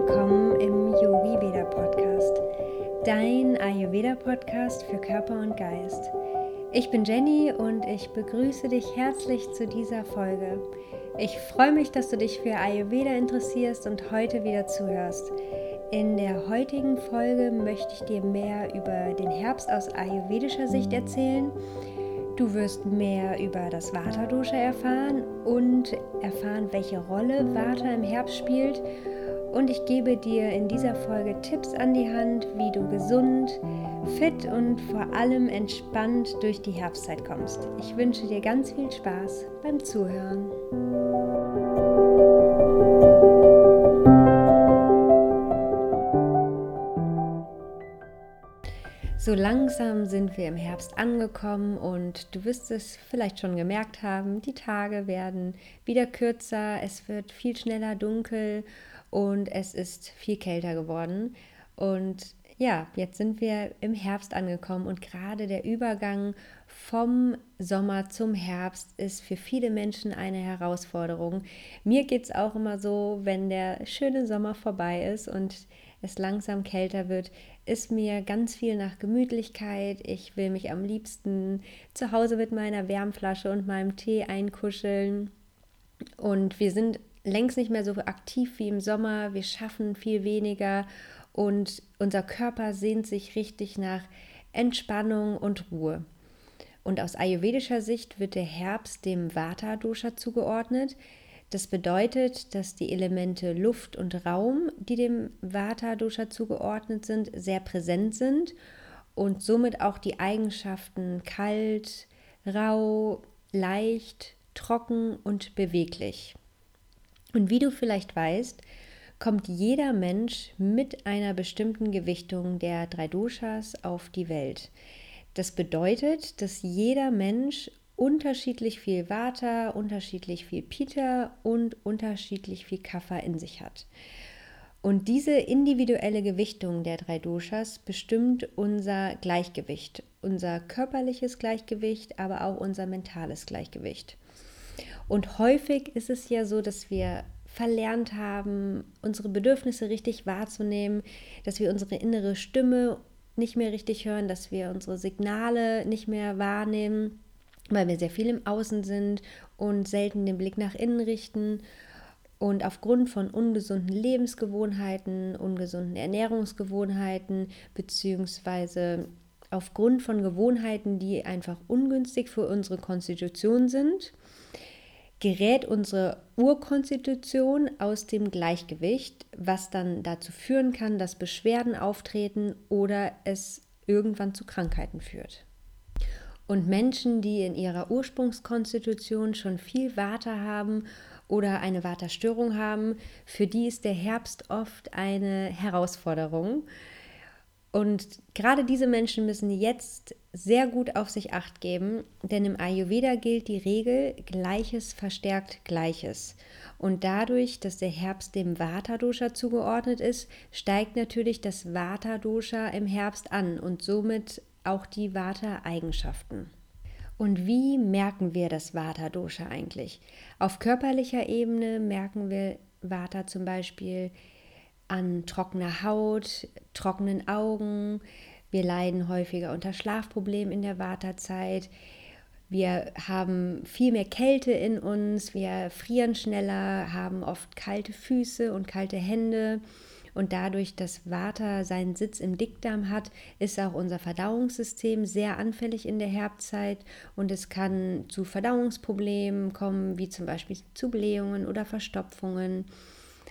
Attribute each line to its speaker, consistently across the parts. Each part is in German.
Speaker 1: willkommen im Yogi Veda Podcast, dein Ayurveda Podcast für Körper und Geist. Ich bin Jenny und ich begrüße dich herzlich zu dieser Folge. Ich freue mich, dass du dich für Ayurveda interessierst und heute wieder zuhörst. In der heutigen Folge möchte ich dir mehr über den Herbst aus ayurvedischer Sicht erzählen Du wirst mehr über das Vata-Dosha erfahren und erfahren, welche Rolle Vata im Herbst spielt. Und ich gebe dir in dieser Folge Tipps an die Hand, wie du gesund, fit und vor allem entspannt durch die Herbstzeit kommst. Ich wünsche dir ganz viel Spaß beim Zuhören. So langsam sind wir im Herbst angekommen und du wirst es vielleicht schon gemerkt haben, die Tage werden wieder kürzer, es wird viel schneller dunkel und es ist viel kälter geworden. Und ja, jetzt sind wir im Herbst angekommen und gerade der Übergang vom Sommer zum Herbst ist für viele Menschen eine Herausforderung. Mir geht es auch immer so, wenn der schöne Sommer vorbei ist und es langsam kälter wird, ist mir ganz viel nach Gemütlichkeit. Ich will mich am liebsten zu Hause mit meiner Wärmflasche und meinem Tee einkuscheln. Und wir sind längst nicht mehr so aktiv wie im Sommer. Wir schaffen viel weniger und unser Körper sehnt sich richtig nach Entspannung und Ruhe. Und aus ayurvedischer Sicht wird der Herbst dem Vata-Dosha zugeordnet. Das bedeutet, dass die Elemente Luft und Raum, die dem Vata-Dosha zugeordnet sind, sehr präsent sind und somit auch die Eigenschaften kalt, rau, leicht, trocken und beweglich. Und wie du vielleicht weißt, kommt jeder Mensch mit einer bestimmten Gewichtung der drei Doshas auf die Welt. Das bedeutet, dass jeder Mensch unterschiedlich viel Vata, unterschiedlich viel Pita und unterschiedlich viel Kapha in sich hat. Und diese individuelle Gewichtung der drei Doshas bestimmt unser Gleichgewicht, unser körperliches Gleichgewicht, aber auch unser mentales Gleichgewicht. Und häufig ist es ja so, dass wir verlernt haben, unsere Bedürfnisse richtig wahrzunehmen, dass wir unsere innere Stimme nicht mehr richtig hören, dass wir unsere Signale nicht mehr wahrnehmen weil wir sehr viel im Außen sind und selten den Blick nach innen richten. Und aufgrund von ungesunden Lebensgewohnheiten, ungesunden Ernährungsgewohnheiten, beziehungsweise aufgrund von Gewohnheiten, die einfach ungünstig für unsere Konstitution sind, gerät unsere Urkonstitution aus dem Gleichgewicht, was dann dazu führen kann, dass Beschwerden auftreten oder es irgendwann zu Krankheiten führt. Und Menschen, die in ihrer Ursprungskonstitution schon viel Vata haben oder eine Vata-Störung haben, für die ist der Herbst oft eine Herausforderung. Und gerade diese Menschen müssen jetzt sehr gut auf sich acht geben, denn im Ayurveda gilt die Regel Gleiches verstärkt Gleiches. Und dadurch, dass der Herbst dem Vata-Dosha zugeordnet ist, steigt natürlich das Vata-Dosha im Herbst an und somit auch die Vata-Eigenschaften. Und wie merken wir das Vata-Dosha eigentlich? Auf körperlicher Ebene merken wir Vata zum Beispiel an trockener Haut, trockenen Augen. Wir leiden häufiger unter Schlafproblemen in der Vata-Zeit. Wir haben viel mehr Kälte in uns, wir frieren schneller, haben oft kalte Füße und kalte Hände. Und dadurch, dass Vata seinen Sitz im Dickdarm hat, ist auch unser Verdauungssystem sehr anfällig in der Herbstzeit und es kann zu Verdauungsproblemen kommen, wie zum Beispiel zu Blähungen oder Verstopfungen.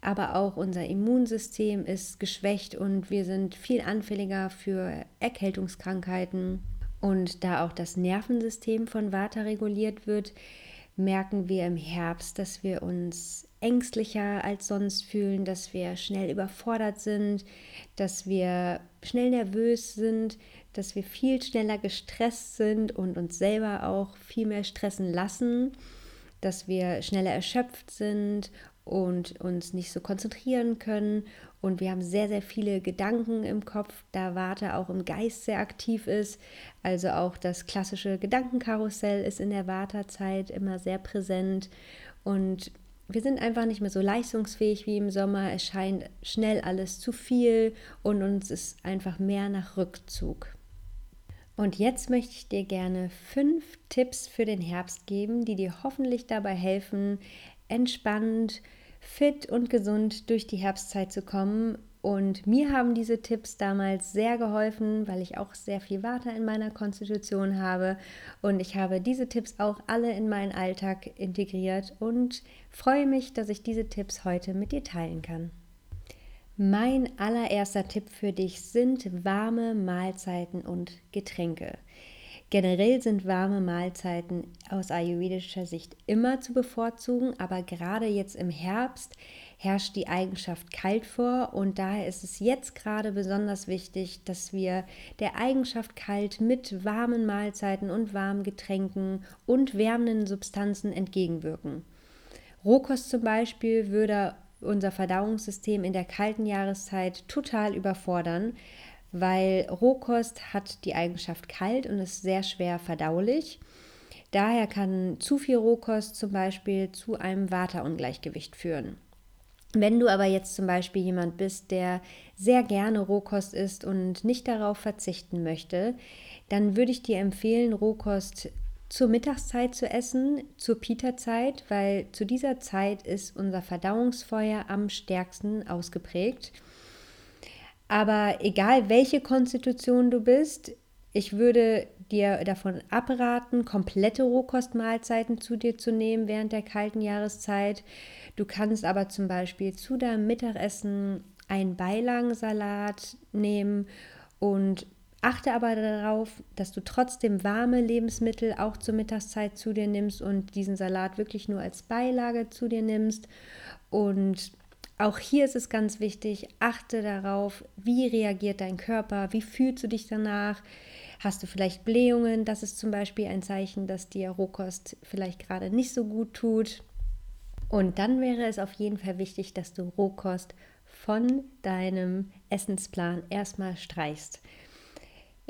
Speaker 1: Aber auch unser Immunsystem ist geschwächt und wir sind viel anfälliger für Erkältungskrankheiten. Und da auch das Nervensystem von Vata reguliert wird, merken wir im Herbst, dass wir uns ängstlicher als sonst fühlen, dass wir schnell überfordert sind, dass wir schnell nervös sind, dass wir viel schneller gestresst sind und uns selber auch viel mehr stressen lassen, dass wir schneller erschöpft sind und uns nicht so konzentrieren können. Und wir haben sehr, sehr viele Gedanken im Kopf, da Warte auch im Geist sehr aktiv ist. Also auch das klassische Gedankenkarussell ist in der Wartezeit immer sehr präsent. Und wir sind einfach nicht mehr so leistungsfähig wie im Sommer. Es scheint schnell alles zu viel und uns ist einfach mehr nach Rückzug. Und jetzt möchte ich dir gerne fünf Tipps für den Herbst geben, die dir hoffentlich dabei helfen, entspannt, fit und gesund durch die Herbstzeit zu kommen. Und mir haben diese Tipps damals sehr geholfen, weil ich auch sehr viel Water in meiner Konstitution habe. Und ich habe diese Tipps auch alle in meinen Alltag integriert und freue mich, dass ich diese Tipps heute mit dir teilen kann. Mein allererster Tipp für dich sind warme Mahlzeiten und Getränke. Generell sind warme Mahlzeiten aus ayurvedischer Sicht immer zu bevorzugen, aber gerade jetzt im Herbst herrscht die Eigenschaft kalt vor und daher ist es jetzt gerade besonders wichtig, dass wir der Eigenschaft kalt mit warmen Mahlzeiten und warmen Getränken und wärmenden Substanzen entgegenwirken. Rohkost zum Beispiel würde unser Verdauungssystem in der kalten Jahreszeit total überfordern, weil Rohkost hat die Eigenschaft kalt und ist sehr schwer verdaulich. Daher kann zu viel Rohkost zum Beispiel zu einem Waterungleichgewicht führen. Wenn du aber jetzt zum Beispiel jemand bist, der sehr gerne Rohkost isst und nicht darauf verzichten möchte, dann würde ich dir empfehlen, Rohkost zur Mittagszeit zu essen, zur Pita-Zeit, weil zu dieser Zeit ist unser Verdauungsfeuer am stärksten ausgeprägt. Aber egal welche Konstitution du bist, ich würde dir davon abraten, komplette Rohkostmahlzeiten zu dir zu nehmen während der kalten Jahreszeit. Du kannst aber zum Beispiel zu deinem Mittagessen einen Beilagensalat nehmen und Achte aber darauf, dass du trotzdem warme Lebensmittel auch zur Mittagszeit zu dir nimmst und diesen Salat wirklich nur als Beilage zu dir nimmst. Und auch hier ist es ganz wichtig, achte darauf, wie reagiert dein Körper, wie fühlst du dich danach. Hast du vielleicht Blähungen? Das ist zum Beispiel ein Zeichen, dass dir Rohkost vielleicht gerade nicht so gut tut. Und dann wäre es auf jeden Fall wichtig, dass du Rohkost von deinem Essensplan erstmal streichst.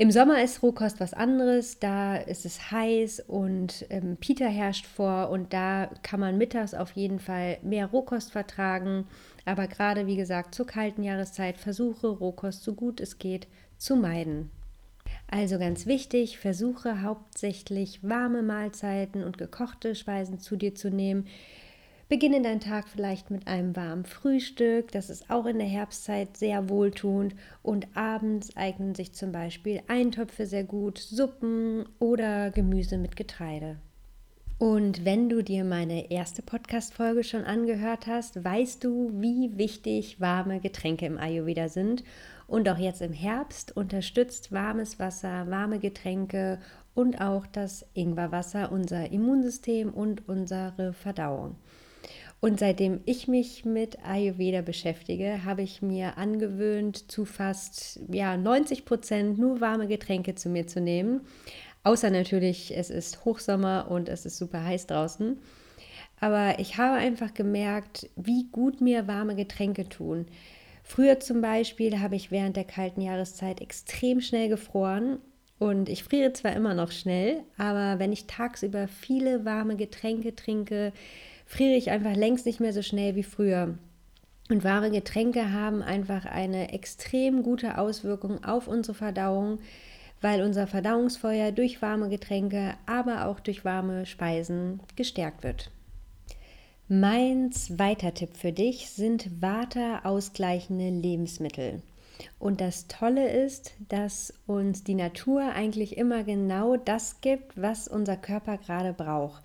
Speaker 1: Im Sommer ist Rohkost was anderes, da ist es heiß und ähm, Pita herrscht vor und da kann man mittags auf jeden Fall mehr Rohkost vertragen. Aber gerade wie gesagt zur kalten Jahreszeit versuche Rohkost so gut es geht zu meiden. Also ganz wichtig, versuche hauptsächlich warme Mahlzeiten und gekochte Speisen zu dir zu nehmen. Beginne deinen Tag vielleicht mit einem warmen Frühstück, das ist auch in der Herbstzeit sehr wohltuend und abends eignen sich zum Beispiel Eintöpfe sehr gut, Suppen oder Gemüse mit Getreide. Und wenn du dir meine erste Podcast-Folge schon angehört hast, weißt du, wie wichtig warme Getränke im Ayurveda sind. Und auch jetzt im Herbst unterstützt warmes Wasser, warme Getränke und auch das Ingwerwasser unser Immunsystem und unsere Verdauung. Und seitdem ich mich mit Ayurveda beschäftige, habe ich mir angewöhnt, zu fast ja, 90 Prozent nur warme Getränke zu mir zu nehmen. Außer natürlich, es ist Hochsommer und es ist super heiß draußen. Aber ich habe einfach gemerkt, wie gut mir warme Getränke tun. Früher zum Beispiel habe ich während der kalten Jahreszeit extrem schnell gefroren und ich friere zwar immer noch schnell, aber wenn ich tagsüber viele warme Getränke trinke, friere ich einfach längst nicht mehr so schnell wie früher. Und warme Getränke haben einfach eine extrem gute Auswirkung auf unsere Verdauung, weil unser Verdauungsfeuer durch warme Getränke, aber auch durch warme Speisen gestärkt wird. Mein zweiter Tipp für dich sind waterausgleichende Lebensmittel. Und das Tolle ist, dass uns die Natur eigentlich immer genau das gibt, was unser Körper gerade braucht.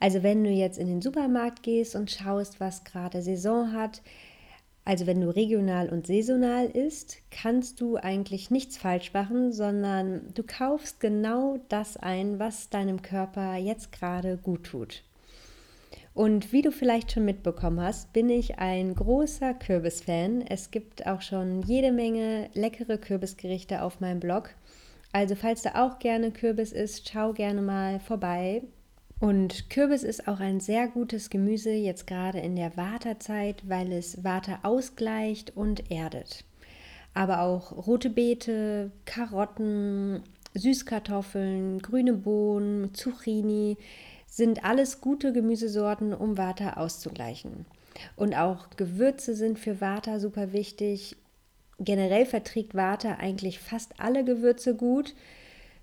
Speaker 1: Also wenn du jetzt in den Supermarkt gehst und schaust, was gerade Saison hat, also wenn du regional und saisonal isst, kannst du eigentlich nichts falsch machen, sondern du kaufst genau das ein, was deinem Körper jetzt gerade gut tut. Und wie du vielleicht schon mitbekommen hast, bin ich ein großer Kürbisfan. Es gibt auch schon jede Menge leckere Kürbisgerichte auf meinem Blog. Also falls du auch gerne Kürbis isst, schau gerne mal vorbei. Und Kürbis ist auch ein sehr gutes Gemüse, jetzt gerade in der Waterzeit, weil es Water ausgleicht und erdet. Aber auch rote Beete, Karotten, Süßkartoffeln, grüne Bohnen, Zucchini sind alles gute Gemüsesorten, um Vata auszugleichen. Und auch Gewürze sind für Vata super wichtig. Generell verträgt Vata eigentlich fast alle Gewürze gut.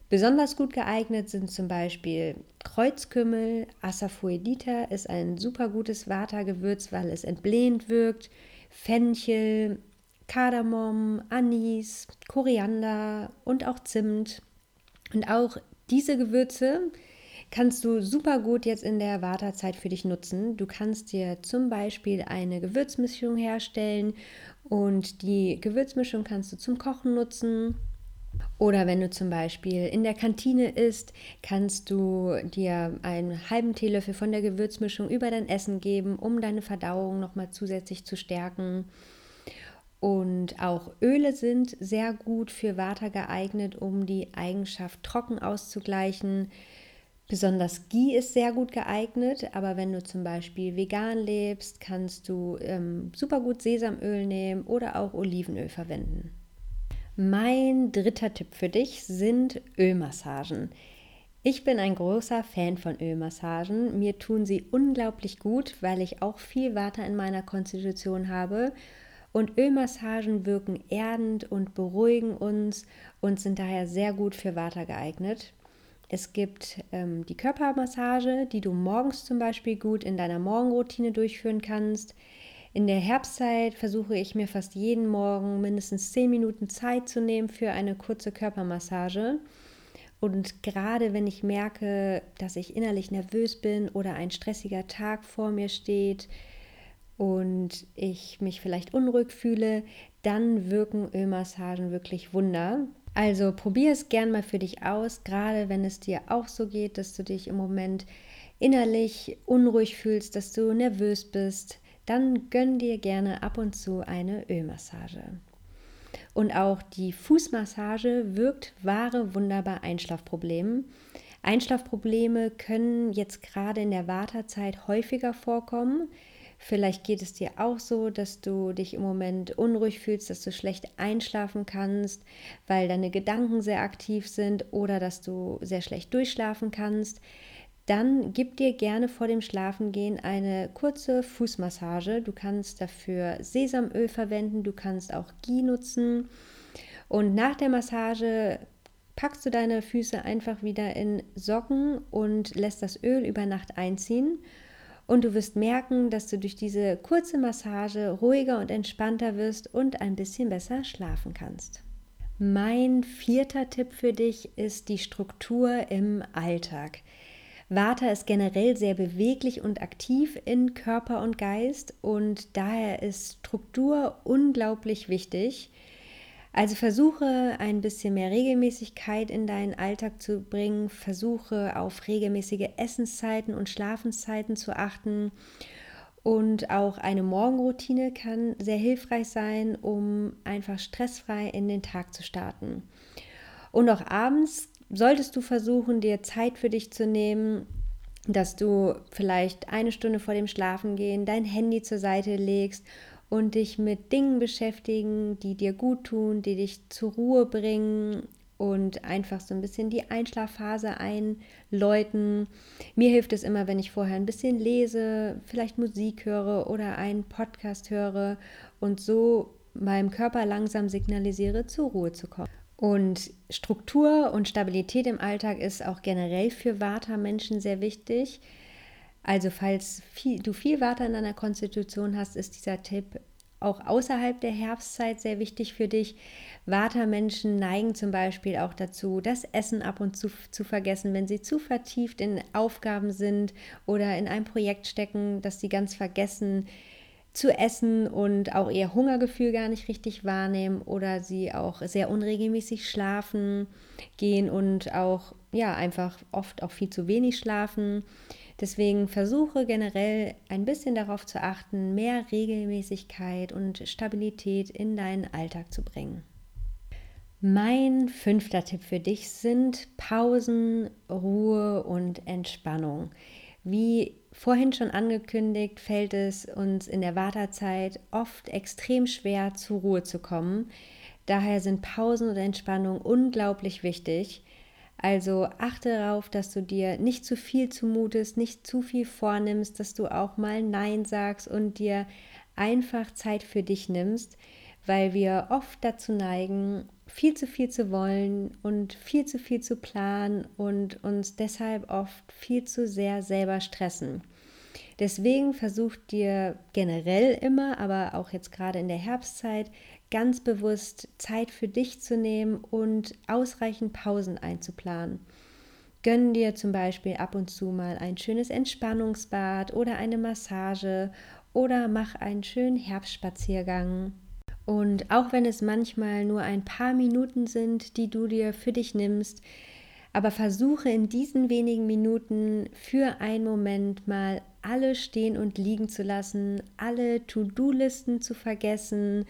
Speaker 1: Besonders gut geeignet sind zum Beispiel Kreuzkümmel, Asafoetida ist ein super gutes Vata-Gewürz, weil es entblähend wirkt, Fenchel, Kardamom, Anis, Koriander und auch Zimt. Und auch diese Gewürze kannst du super gut jetzt in der Wartezeit für dich nutzen. Du kannst dir zum Beispiel eine Gewürzmischung herstellen und die Gewürzmischung kannst du zum Kochen nutzen oder wenn du zum Beispiel in der Kantine isst, kannst du dir einen halben Teelöffel von der Gewürzmischung über dein Essen geben, um deine Verdauung nochmal zusätzlich zu stärken. Und auch Öle sind sehr gut für Vata geeignet, um die Eigenschaft trocken auszugleichen. Besonders Ghee ist sehr gut geeignet, aber wenn du zum Beispiel vegan lebst, kannst du ähm, super gut Sesamöl nehmen oder auch Olivenöl verwenden. Mein dritter Tipp für dich sind Ölmassagen. Ich bin ein großer Fan von Ölmassagen. Mir tun sie unglaublich gut, weil ich auch viel Water in meiner Konstitution habe. Und Ölmassagen wirken erdend und beruhigen uns und sind daher sehr gut für Water geeignet. Es gibt ähm, die Körpermassage, die du morgens zum Beispiel gut in deiner Morgenroutine durchführen kannst. In der Herbstzeit versuche ich mir fast jeden Morgen mindestens 10 Minuten Zeit zu nehmen für eine kurze Körpermassage. Und gerade wenn ich merke, dass ich innerlich nervös bin oder ein stressiger Tag vor mir steht und ich mich vielleicht unruhig fühle, dann wirken Ölmassagen wirklich Wunder. Also probier es gern mal für dich aus, gerade wenn es dir auch so geht, dass du dich im Moment innerlich unruhig fühlst, dass du nervös bist dann gönn dir gerne ab und zu eine Ölmassage. Und auch die Fußmassage wirkt wahre Wunder bei Einschlafproblemen. Einschlafprobleme können jetzt gerade in der Wartezeit häufiger vorkommen. Vielleicht geht es dir auch so, dass du dich im Moment unruhig fühlst, dass du schlecht einschlafen kannst, weil deine Gedanken sehr aktiv sind oder dass du sehr schlecht durchschlafen kannst dann gib dir gerne vor dem Schlafengehen eine kurze Fußmassage. Du kannst dafür Sesamöl verwenden, du kannst auch Ghee nutzen. Und nach der Massage packst du deine Füße einfach wieder in Socken und lässt das Öl über Nacht einziehen. Und du wirst merken, dass du durch diese kurze Massage ruhiger und entspannter wirst und ein bisschen besser schlafen kannst. Mein vierter Tipp für dich ist die Struktur im Alltag. Vata ist generell sehr beweglich und aktiv in Körper und Geist und daher ist Struktur unglaublich wichtig. Also versuche ein bisschen mehr Regelmäßigkeit in deinen Alltag zu bringen, versuche auf regelmäßige Essenszeiten und Schlafenszeiten zu achten. Und auch eine Morgenroutine kann sehr hilfreich sein, um einfach stressfrei in den Tag zu starten. Und auch abends solltest du versuchen, dir Zeit für dich zu nehmen, dass du vielleicht eine Stunde vor dem Schlafengehen dein Handy zur Seite legst und dich mit Dingen beschäftigen, die dir gut tun, die dich zur Ruhe bringen und einfach so ein bisschen die Einschlafphase einläuten. Mir hilft es immer, wenn ich vorher ein bisschen lese, vielleicht Musik höre oder einen Podcast höre und so meinem Körper langsam signalisiere, zur Ruhe zu kommen. Und Struktur und Stabilität im Alltag ist auch generell für Vata-Menschen sehr wichtig. Also falls viel, du viel Vata in deiner Konstitution hast, ist dieser Tipp auch außerhalb der Herbstzeit sehr wichtig für dich. Vata-Menschen neigen zum Beispiel auch dazu, das Essen ab und zu zu vergessen, wenn sie zu vertieft in Aufgaben sind oder in einem Projekt stecken, dass sie ganz vergessen, zu essen und auch ihr Hungergefühl gar nicht richtig wahrnehmen oder sie auch sehr unregelmäßig schlafen gehen und auch ja einfach oft auch viel zu wenig schlafen. Deswegen versuche generell ein bisschen darauf zu achten, mehr Regelmäßigkeit und Stabilität in deinen Alltag zu bringen. Mein fünfter Tipp für dich sind Pausen, Ruhe und Entspannung. Wie vorhin schon angekündigt, fällt es uns in der Wartezeit oft extrem schwer, zur Ruhe zu kommen. Daher sind Pausen und Entspannung unglaublich wichtig. Also achte darauf, dass du dir nicht zu viel zumutest, nicht zu viel vornimmst, dass du auch mal Nein sagst und dir einfach Zeit für dich nimmst, weil wir oft dazu neigen, viel zu viel zu wollen und viel zu viel zu planen und uns deshalb oft viel zu sehr selber stressen. Deswegen versuch dir generell immer, aber auch jetzt gerade in der Herbstzeit, ganz bewusst Zeit für dich zu nehmen und ausreichend Pausen einzuplanen. Gönn dir zum Beispiel ab und zu mal ein schönes Entspannungsbad oder eine Massage oder mach einen schönen Herbstspaziergang. Und auch wenn es manchmal nur ein paar Minuten sind, die du dir für dich nimmst, aber versuche in diesen wenigen Minuten für einen Moment mal alle stehen und liegen zu lassen, alle To-Do-Listen zu vergessen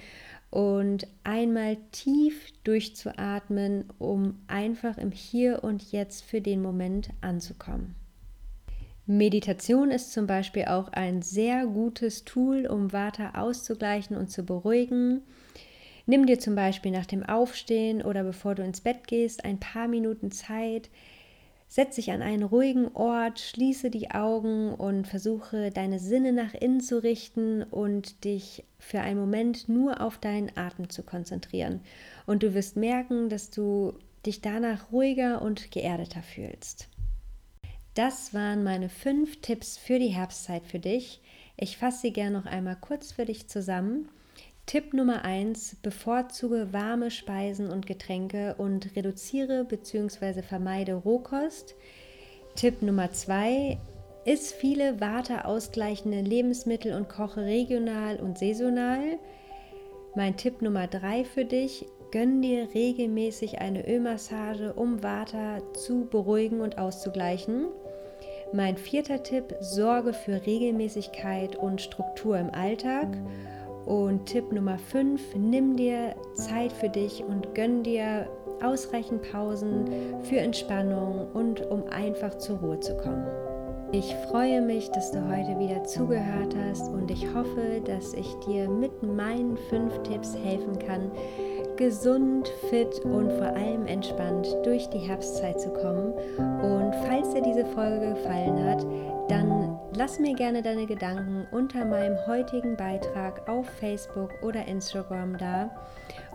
Speaker 1: und einmal tief durchzuatmen, um einfach im Hier und Jetzt für den Moment anzukommen. Meditation ist zum Beispiel auch ein sehr gutes Tool, um Vata auszugleichen und zu beruhigen. Nimm dir zum Beispiel nach dem Aufstehen oder bevor du ins Bett gehst ein paar Minuten Zeit, Setz dich an einen ruhigen Ort, schließe die Augen und versuche deine Sinne nach innen zu richten und dich für einen Moment nur auf deinen Atem zu konzentrieren. Und du wirst merken, dass du dich danach ruhiger und geerdeter fühlst. Das waren meine fünf Tipps für die Herbstzeit für dich. Ich fasse sie gerne noch einmal kurz für dich zusammen. Tipp Nummer 1. Bevorzuge warme Speisen und Getränke und reduziere bzw. vermeide Rohkost. Tipp Nummer 2. Iss viele waterausgleichende Lebensmittel und koche regional und saisonal. Mein Tipp Nummer 3 für dich. Gönn dir regelmäßig eine Ölmassage, um Vata zu beruhigen und auszugleichen. Mein vierter Tipp, sorge für Regelmäßigkeit und Struktur im Alltag. Und Tipp Nummer 5, nimm dir Zeit für dich und gönn dir ausreichend Pausen für Entspannung und um einfach zur Ruhe zu kommen. Ich freue mich, dass du heute wieder zugehört hast und ich hoffe, dass ich dir mit meinen fünf Tipps helfen kann, gesund, fit und vor allem entspannt durch die Herbstzeit zu kommen. Und falls dir diese Folge gefallen hat, dann lass mir gerne deine Gedanken unter meinem heutigen Beitrag auf Facebook oder Instagram da.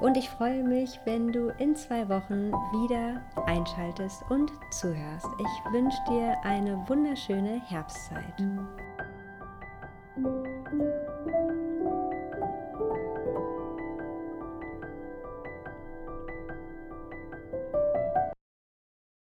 Speaker 1: Und ich freue mich, wenn du in zwei Wochen wieder einschaltest und zuhörst. Ich wünsche dir eine wunderschöne Herbstzeit.